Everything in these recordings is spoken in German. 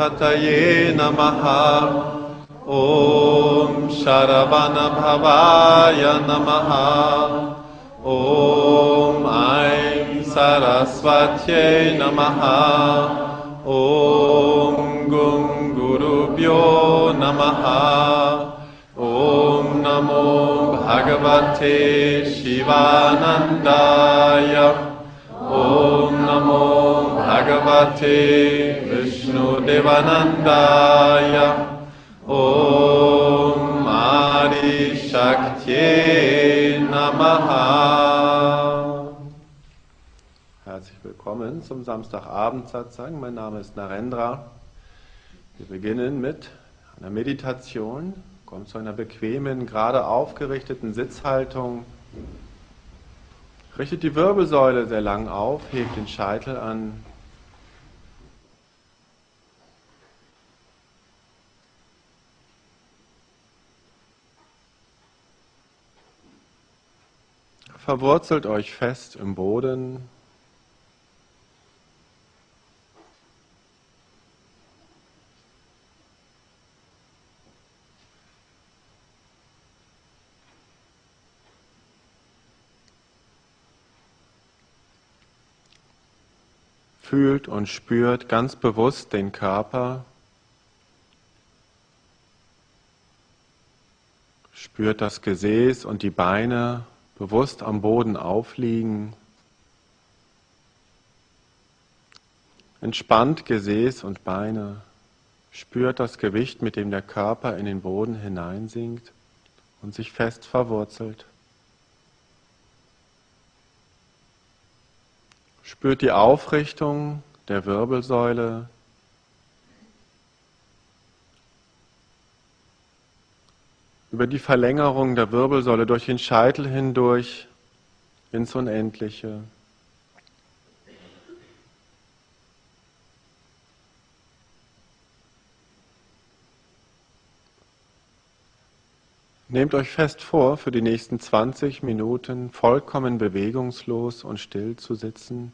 तये नमः। ॐ शरवणभवाय नमः। ॐ ऐं सरस्वत्यै नमः। ॐ गुं गुरुभ्यो नमः। ॐ नमो भगवते शिवानन्दाय। ॐ नमो Bhagavate Vishnu Devanandaya Om Adi Shakti Namaha. Herzlich willkommen zum Samstagabend Satsang. Mein Name ist Narendra. Wir beginnen mit einer Meditation. Kommt zu einer bequemen, gerade aufgerichteten Sitzhaltung. Richtet die Wirbelsäule sehr lang auf, hebt den Scheitel an, Verwurzelt euch fest im Boden. Fühlt und spürt ganz bewusst den Körper. Spürt das Gesäß und die Beine bewusst am Boden aufliegen. Entspannt Gesäß und Beine. Spürt das Gewicht, mit dem der Körper in den Boden hineinsinkt und sich fest verwurzelt. Spürt die Aufrichtung der Wirbelsäule, über die Verlängerung der Wirbelsäule durch den Scheitel hindurch ins Unendliche. Nehmt euch fest vor, für die nächsten 20 Minuten vollkommen bewegungslos und still zu sitzen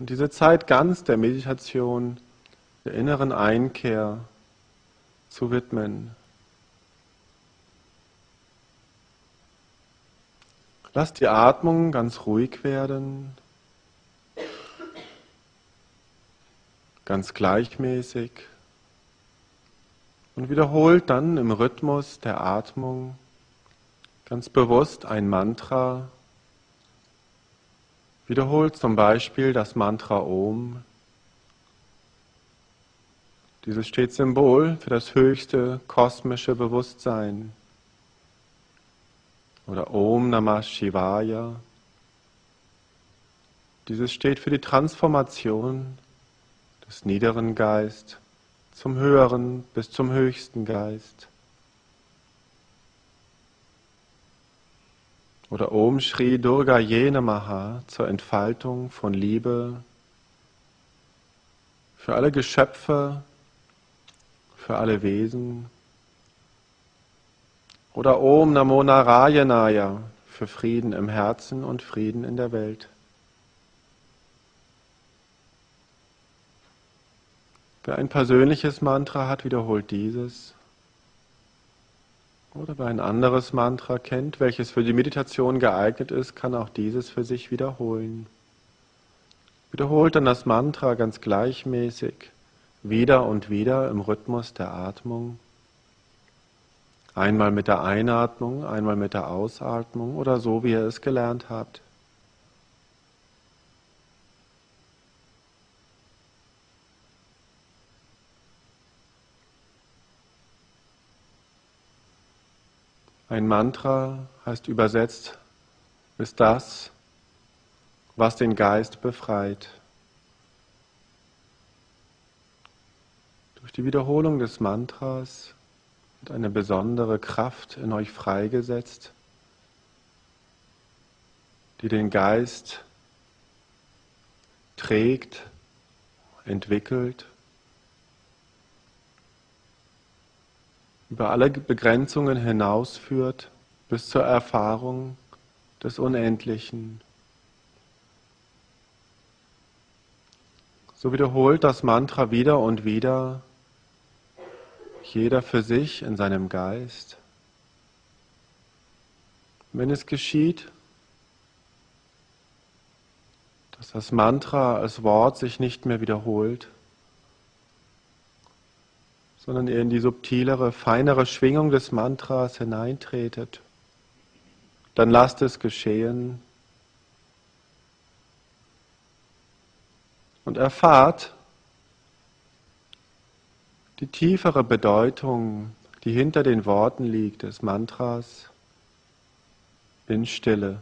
und diese Zeit ganz der Meditation, der inneren Einkehr zu widmen. Lass die Atmung ganz ruhig werden, ganz gleichmäßig und wiederholt dann im Rhythmus der Atmung ganz bewusst ein Mantra. Wiederholt zum Beispiel das Mantra Om. Dieses steht Symbol für das höchste kosmische Bewusstsein oder Om Namah Shivaya. Dieses steht für die Transformation des niederen Geist zum höheren bis zum höchsten Geist. Oder Om Shri Durga Yenamaha zur Entfaltung von Liebe für alle Geschöpfe, für alle Wesen. Oder Om Namo Narayanaya für Frieden im Herzen und Frieden in der Welt. Wer ein persönliches Mantra hat, wiederholt dieses. Oder wer ein anderes Mantra kennt, welches für die Meditation geeignet ist, kann auch dieses für sich wiederholen. Wiederholt dann das Mantra ganz gleichmäßig, wieder und wieder im Rhythmus der Atmung. Einmal mit der Einatmung, einmal mit der Ausatmung oder so, wie ihr es gelernt habt. Ein Mantra heißt übersetzt, ist das, was den Geist befreit. Durch die Wiederholung des Mantras und eine besondere Kraft in euch freigesetzt, die den Geist trägt, entwickelt, über alle Begrenzungen hinausführt bis zur Erfahrung des Unendlichen. So wiederholt das Mantra wieder und wieder, jeder für sich in seinem Geist. Wenn es geschieht, dass das Mantra als Wort sich nicht mehr wiederholt, sondern ihr in die subtilere, feinere Schwingung des Mantras hineintretet, dann lasst es geschehen und erfahrt die tiefere Bedeutung, die hinter den Worten liegt des Mantras in Stille.